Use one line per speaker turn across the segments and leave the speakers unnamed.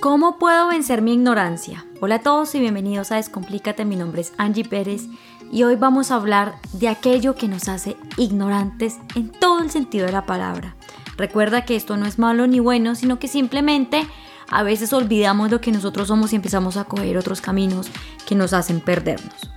¿Cómo puedo vencer mi ignorancia? Hola a todos y bienvenidos a Descomplícate. Mi nombre es Angie Pérez y hoy vamos a hablar de aquello que nos hace ignorantes en todo el sentido de la palabra. Recuerda que esto no es malo ni bueno, sino que simplemente a veces olvidamos lo que nosotros somos y empezamos a coger otros caminos que nos hacen perdernos.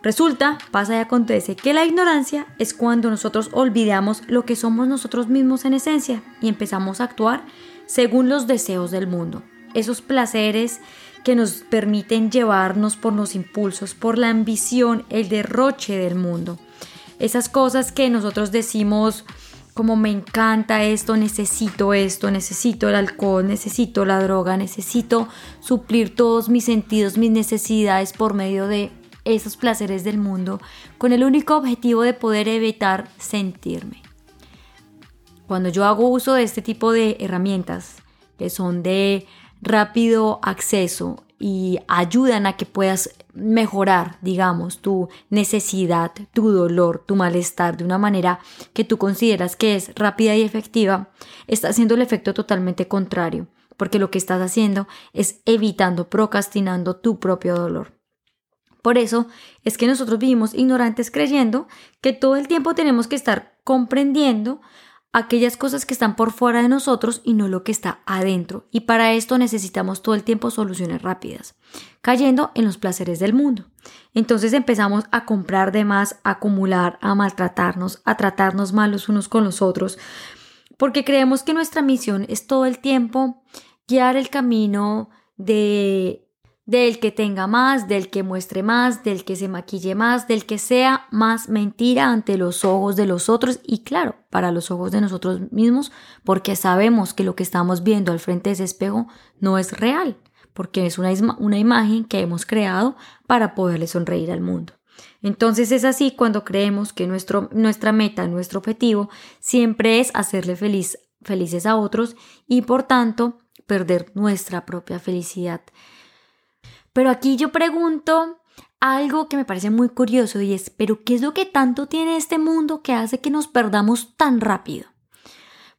Resulta, pasa y acontece que la ignorancia es cuando nosotros olvidamos lo que somos nosotros mismos en esencia y empezamos a actuar según los deseos del mundo. Esos placeres que nos permiten llevarnos por los impulsos, por la ambición, el derroche del mundo. Esas cosas que nosotros decimos como me encanta esto, necesito esto, necesito el alcohol, necesito la droga, necesito suplir todos mis sentidos, mis necesidades por medio de esos placeres del mundo con el único objetivo de poder evitar sentirme. Cuando yo hago uso de este tipo de herramientas, que son de rápido acceso y ayudan a que puedas mejorar, digamos, tu necesidad, tu dolor, tu malestar de una manera que tú consideras que es rápida y efectiva, está haciendo el efecto totalmente contrario, porque lo que estás haciendo es evitando, procrastinando tu propio dolor. Por eso es que nosotros vivimos ignorantes creyendo que todo el tiempo tenemos que estar comprendiendo aquellas cosas que están por fuera de nosotros y no lo que está adentro. Y para esto necesitamos todo el tiempo soluciones rápidas, cayendo en los placeres del mundo. Entonces empezamos a comprar de más, a acumular, a maltratarnos, a tratarnos mal los unos con los otros, porque creemos que nuestra misión es todo el tiempo guiar el camino de del que tenga más, del que muestre más, del que se maquille más, del que sea más mentira ante los ojos de los otros y claro, para los ojos de nosotros mismos, porque sabemos que lo que estamos viendo al frente de ese espejo no es real, porque es una, una imagen que hemos creado para poderle sonreír al mundo. Entonces es así cuando creemos que nuestro, nuestra meta, nuestro objetivo, siempre es hacerle felices a otros y por tanto perder nuestra propia felicidad. Pero aquí yo pregunto algo que me parece muy curioso y es, pero ¿qué es lo que tanto tiene este mundo que hace que nos perdamos tan rápido?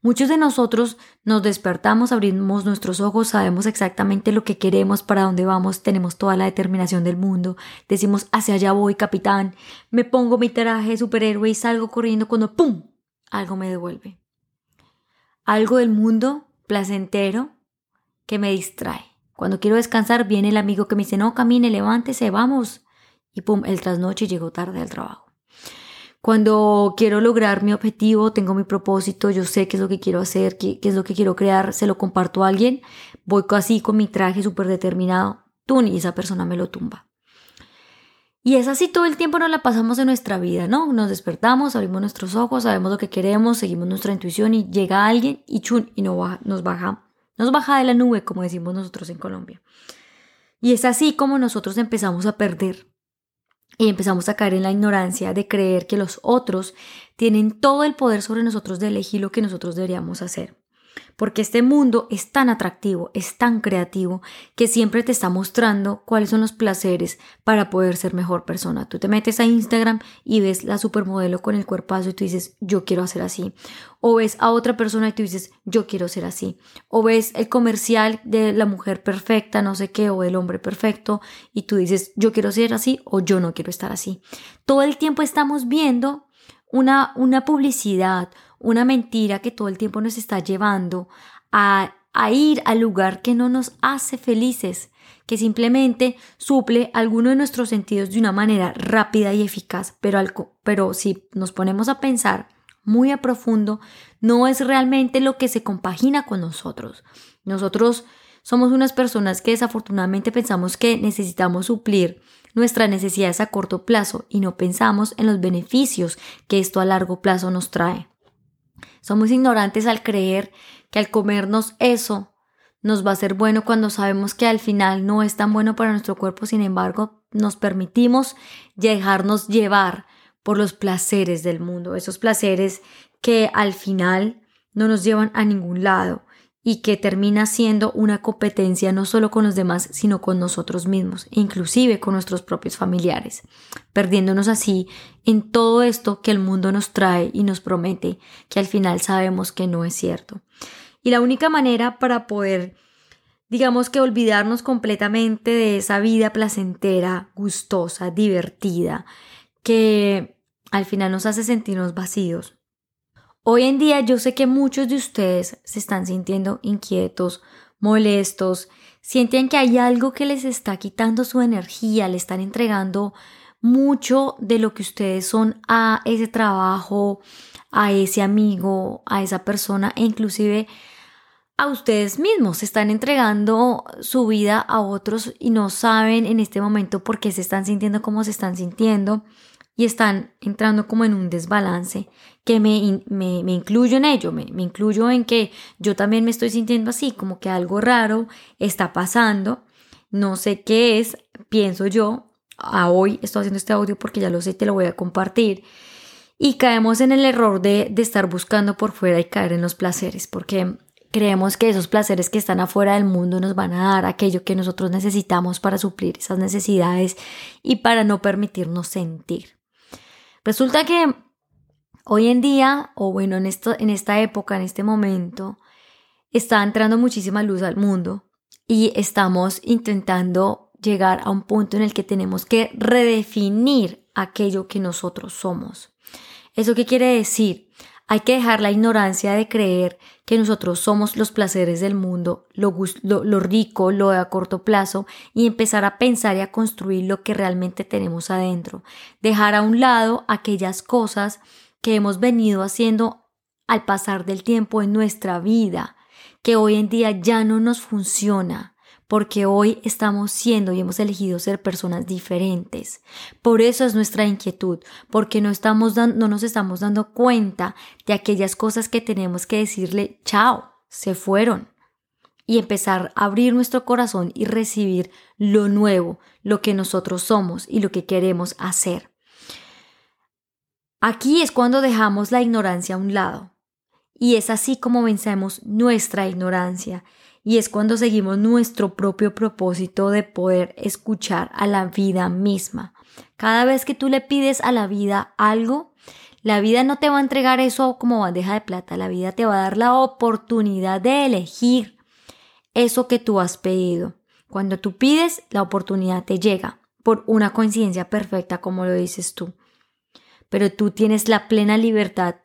Muchos de nosotros nos despertamos, abrimos nuestros ojos, sabemos exactamente lo que queremos, para dónde vamos, tenemos toda la determinación del mundo, decimos hacia allá voy, capitán, me pongo mi traje de superhéroe y salgo corriendo cuando ¡pum! algo me devuelve. Algo del mundo placentero que me distrae. Cuando quiero descansar, viene el amigo que me dice, no, camine, levántese, vamos. Y pum, el trasnoche llegó tarde al trabajo. Cuando quiero lograr mi objetivo, tengo mi propósito, yo sé qué es lo que quiero hacer, qué, es lo que quiero crear, se lo comparto a alguien, voy así con mi traje súper determinado, tú y esa persona me lo tumba. Y es así todo el tiempo nos la pasamos en nuestra vida, ¿no? Nos despertamos, abrimos nuestros ojos, sabemos lo que queremos, seguimos nuestra intuición y llega alguien y chun, y nos baja nos baja de la nube, como decimos nosotros en Colombia. Y es así como nosotros empezamos a perder y empezamos a caer en la ignorancia de creer que los otros tienen todo el poder sobre nosotros de elegir lo que nosotros deberíamos hacer porque este mundo es tan atractivo, es tan creativo, que siempre te está mostrando cuáles son los placeres para poder ser mejor persona. Tú te metes a Instagram y ves la supermodelo con el cuerpazo y tú dices, yo quiero hacer así. O ves a otra persona y tú dices, yo quiero ser así. O ves el comercial de la mujer perfecta, no sé qué, o del hombre perfecto, y tú dices, yo quiero ser así o yo no quiero estar así. Todo el tiempo estamos viendo una, una publicidad, una mentira que todo el tiempo nos está llevando a, ir al lugar que no nos hace felices, que simplemente suple alguno de nuestros sentidos de una manera rápida y eficaz, pero, pero si nos ponemos a pensar muy a profundo, no es realmente lo que se compagina con nosotros. Nosotros somos unas personas que desafortunadamente pensamos que necesitamos suplir nuestras necesidades a corto plazo y no pensamos en los beneficios que esto a largo plazo nos trae. Somos ignorantes al creer que al comernos eso nos va a ser bueno cuando sabemos que al final no es tan bueno para nuestro cuerpo, sin embargo, nos permitimos dejarnos llevar por los placeres del mundo, esos placeres que al final no nos llevan a ningún lado y que termina siendo una competencia no solo con los demás, sino con nosotros mismos, inclusive con nuestros propios familiares, perdiéndonos así en todo esto que el mundo nos trae y nos promete, que al final sabemos que no es cierto. Y la única manera para poder digamos que olvidarnos completamente de esa vida placentera, gustosa, divertida, que al final nos hace sentirnos vacíos. Hoy en día yo sé que muchos de ustedes se están sintiendo inquietos, molestos, sienten que hay algo que les está quitando su energía, le están entregando mucho de lo que ustedes son a ese trabajo, a ese amigo, a esa persona e inclusive a ustedes mismos. Se están entregando su vida a otros y no saben en este momento por qué se están sintiendo como se están sintiendo y están entrando como en un desbalance que me, me, incluyo en ello, me, me incluyo en que yo también me estoy sintiendo así, como que algo raro está pasando, no sé qué es, pienso yo, a hoy estoy haciendo este audio porque ya lo sé, te lo voy a compartir. Y caemos en el error de, de estar buscando por fuera y caer en los placeres, porque creemos que esos placeres que están afuera del mundo nos van a dar aquello que nosotros necesitamos para suplir esas necesidades y para no permitirnos sentir. Resulta que hoy en día, o bueno, en, en esta época, en este momento, está entrando muchísima luz al mundo y estamos intentando llegar a un punto en el que tenemos que redefinir aquello que nosotros somos. ¿Eso qué quiere decir? Hay que dejar la ignorancia de creer que nosotros somos los placeres del mundo, lo, lo, rico, lo a corto plazo, y empezar a pensar y a construir lo que realmente tenemos adentro. Dejar a un lado aquellas cosas que hemos venido haciendo al pasar del tiempo en nuestra vida, que hoy en día ya no nos funciona porque hoy estamos siendo y hemos elegido ser personas diferentes. Por eso es nuestra inquietud, porque no, estamos no nos estamos dando cuenta de aquellas cosas que tenemos que decirle chao, se fueron. Y empezar a abrir nuestro corazón y recibir lo nuevo, lo que nosotros somos y lo que queremos hacer. Aquí es cuando dejamos la ignorancia a un lado. Y es así como vencemos nuestra ignorancia y es cuando seguimos nuestro propio propósito de poder escuchar a la vida misma. Cada vez que tú le pides a la vida algo, la vida no te va a entregar eso como bandeja de plata, la vida te va a dar la oportunidad de elegir eso que tú has pedido. Cuando tú pides, la oportunidad te llega por una coincidencia perfecta, como lo dices tú. Pero tú tienes la plena libertad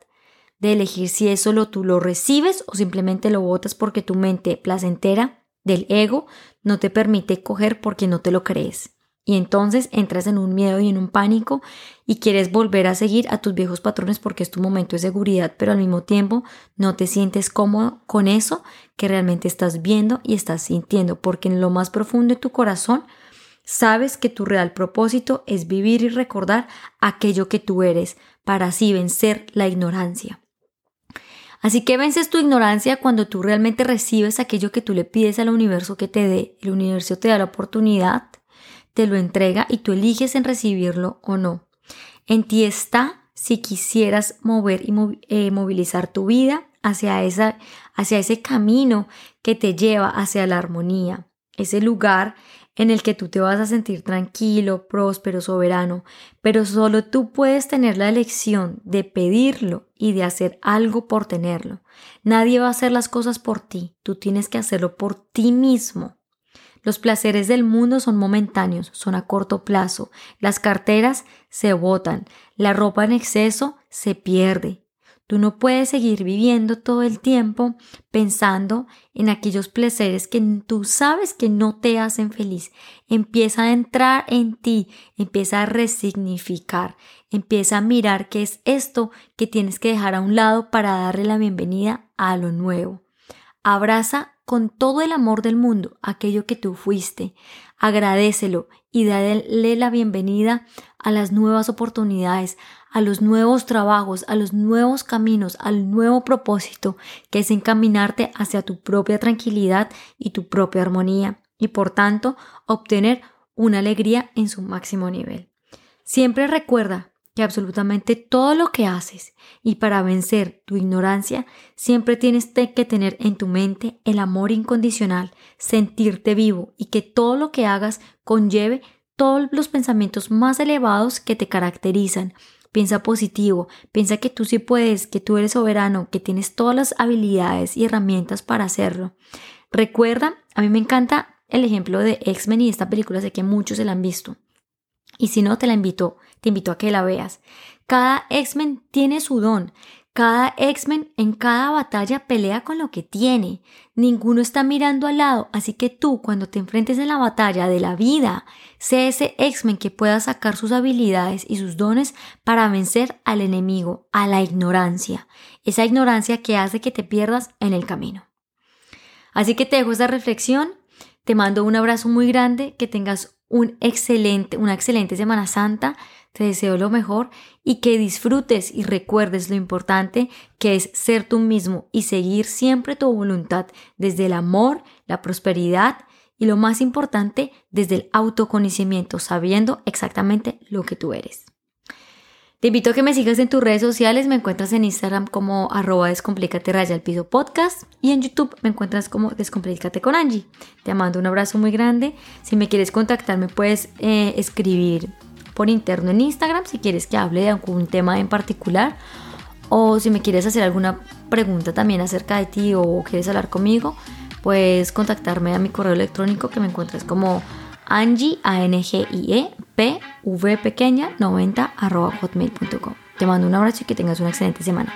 de elegir si eso lo, tú lo recibes o simplemente lo votas porque tu mente placentera del ego no te permite coger porque no te lo crees. Y entonces entras en un miedo y en un pánico y quieres volver a seguir a tus viejos patrones porque es tu momento de seguridad, pero al mismo tiempo no te sientes cómodo con eso que realmente estás viendo y estás sintiendo, porque en lo más profundo de tu corazón sabes que tu real propósito es vivir y recordar aquello que tú eres para así vencer la ignorancia. Así que vences tu ignorancia cuando tú realmente recibes aquello que tú le pides al universo que te dé. El universo te da la oportunidad, te lo entrega y tú eliges en recibirlo o no. En ti está si quisieras mover y eh, movilizar tu vida hacia, esa, hacia ese camino que te lleva hacia la armonía, ese lugar en el que tú te vas a sentir tranquilo, próspero, soberano, pero solo tú puedes tener la elección de pedirlo y de hacer algo por tenerlo. Nadie va a hacer las cosas por ti, tú tienes que hacerlo por ti mismo. Los placeres del mundo son momentáneos, son a corto plazo. Las carteras se botan, la ropa en exceso se pierde, Tú no puedes seguir viviendo todo el tiempo pensando en aquellos placeres que tú sabes que no te hacen feliz. Empieza a entrar en ti, empieza a resignificar, empieza a mirar qué es esto que tienes que dejar a un lado para darle la bienvenida a lo nuevo. Abraza con todo el amor del mundo aquello que tú fuiste, agradecelo y dale la bienvenida a las nuevas oportunidades, a los nuevos trabajos, a los nuevos caminos, al nuevo propósito, que es encaminarte hacia tu propia tranquilidad y tu propia armonía, y por tanto obtener una alegría en su máximo nivel. Siempre recuerda que absolutamente todo lo que haces y para vencer tu ignorancia siempre tienes que tener en tu mente el amor incondicional, sentirte vivo y que todo lo que hagas conlleve todos los pensamientos más elevados que te caracterizan Piensa positivo, piensa que tú sí puedes, que tú eres soberano, que tienes todas las habilidades y herramientas para hacerlo. Recuerda A mí me encanta el ejemplo de X-Men y esta película, sé que muchos se la han visto. Y si no, te la invito, te invito a que la veas. Cada X-Men tiene su don. Cada X-Men en cada batalla pelea con lo que tiene. Ninguno está mirando al lado, así que tú cuando te enfrentes en la batalla de la vida, sé ese X-Men que pueda sacar sus habilidades y sus dones para vencer al enemigo, a la ignorancia. Esa ignorancia que hace que te pierdas en el camino. Así que te dejo esta reflexión, te mando un abrazo muy grande, que tengas una excelente Semana Santa. Te deseo lo mejor y que disfrutes y recuerdes lo importante que es ser tú mismo y seguir siempre tu voluntad desde el amor, la prosperidad y lo más importante, desde el autoconocimiento, sabiendo exactamente lo que tú eres. Te invito a que me sigas en tus redes sociales, me encuentras en Instagram como arroba descomplícate raya el piso podcast y en YouTube me encuentras como descomplícate con Angie. Te mando un abrazo muy grande. Si me quieres contactar me puedes eh, escribir por interno en Instagram si quieres que hable de algún tema en particular o si me quieres hacer alguna pregunta también acerca de ti o quieres hablar conmigo, puedes contactarme a mi correo electrónico que me encuentras como Angie, A-N-G-I-E, P, V pequeña, 90, arroba hotmail.com. Te mando un abrazo y que tengas una excelente semana.